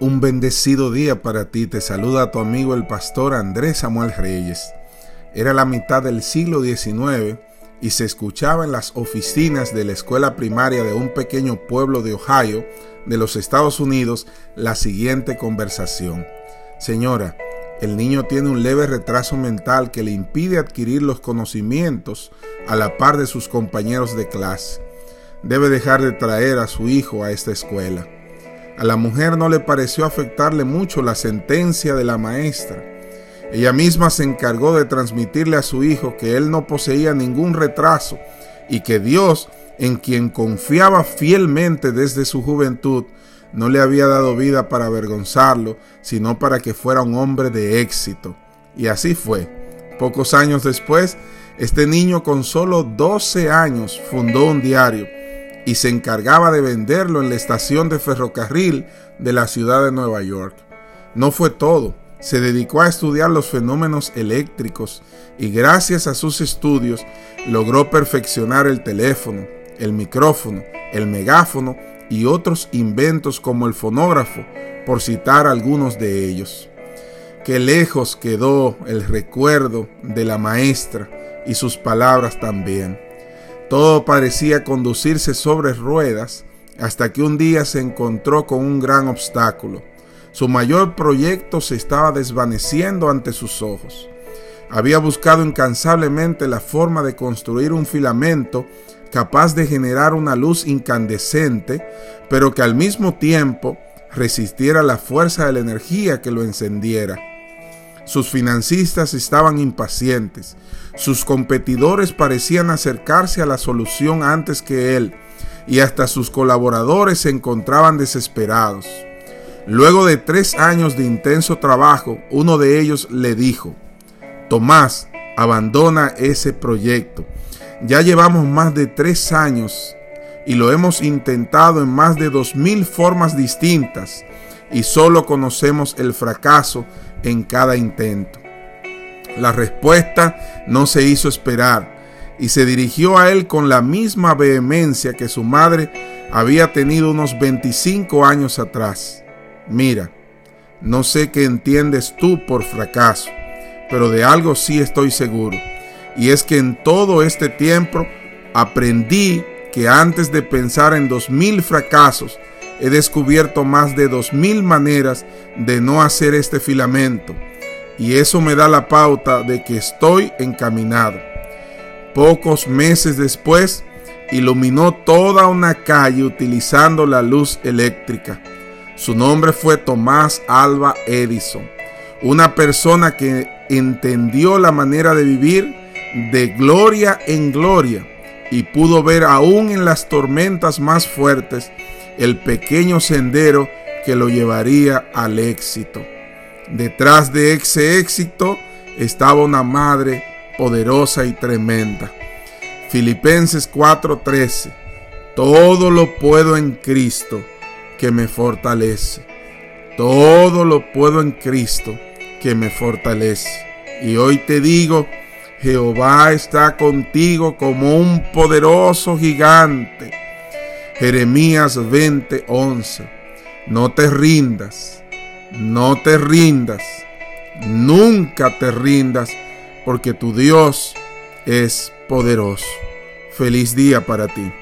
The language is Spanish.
Un bendecido día para ti. Te saluda tu amigo el pastor Andrés Samuel Reyes. Era la mitad del siglo XIX y se escuchaba en las oficinas de la escuela primaria de un pequeño pueblo de Ohio, de los Estados Unidos, la siguiente conversación. Señora, el niño tiene un leve retraso mental que le impide adquirir los conocimientos a la par de sus compañeros de clase. Debe dejar de traer a su hijo a esta escuela. A la mujer no le pareció afectarle mucho la sentencia de la maestra. Ella misma se encargó de transmitirle a su hijo que él no poseía ningún retraso y que Dios, en quien confiaba fielmente desde su juventud, no le había dado vida para avergonzarlo, sino para que fuera un hombre de éxito. Y así fue. Pocos años después, este niño con solo 12 años fundó un diario y se encargaba de venderlo en la estación de ferrocarril de la ciudad de Nueva York. No fue todo, se dedicó a estudiar los fenómenos eléctricos y gracias a sus estudios logró perfeccionar el teléfono, el micrófono, el megáfono y otros inventos como el fonógrafo, por citar algunos de ellos. Qué lejos quedó el recuerdo de la maestra y sus palabras también. Todo parecía conducirse sobre ruedas hasta que un día se encontró con un gran obstáculo. Su mayor proyecto se estaba desvaneciendo ante sus ojos. Había buscado incansablemente la forma de construir un filamento capaz de generar una luz incandescente, pero que al mismo tiempo resistiera la fuerza de la energía que lo encendiera. Sus financistas estaban impacientes. Sus competidores parecían acercarse a la solución antes que él y hasta sus colaboradores se encontraban desesperados. Luego de tres años de intenso trabajo, uno de ellos le dijo, Tomás, abandona ese proyecto. Ya llevamos más de tres años y lo hemos intentado en más de dos mil formas distintas y solo conocemos el fracaso en cada intento. La respuesta no se hizo esperar y se dirigió a él con la misma vehemencia que su madre había tenido unos 25 años atrás. Mira, no sé qué entiendes tú por fracaso, pero de algo sí estoy seguro, y es que en todo este tiempo aprendí que antes de pensar en dos mil fracasos, he descubierto más de dos mil maneras de no hacer este filamento y eso me da la pauta de que estoy encaminado. Pocos meses después, iluminó toda una calle utilizando la luz eléctrica. Su nombre fue Tomás Alba Edison, una persona que entendió la manera de vivir de gloria en gloria y pudo ver aún en las tormentas más fuertes el pequeño sendero que lo llevaría al éxito. Detrás de ese éxito estaba una madre poderosa y tremenda. Filipenses 4:13. Todo lo puedo en Cristo que me fortalece. Todo lo puedo en Cristo que me fortalece. Y hoy te digo, Jehová está contigo como un poderoso gigante Jeremías 20:11. No te rindas, no te rindas, nunca te rindas, porque tu Dios es poderoso. Feliz día para ti.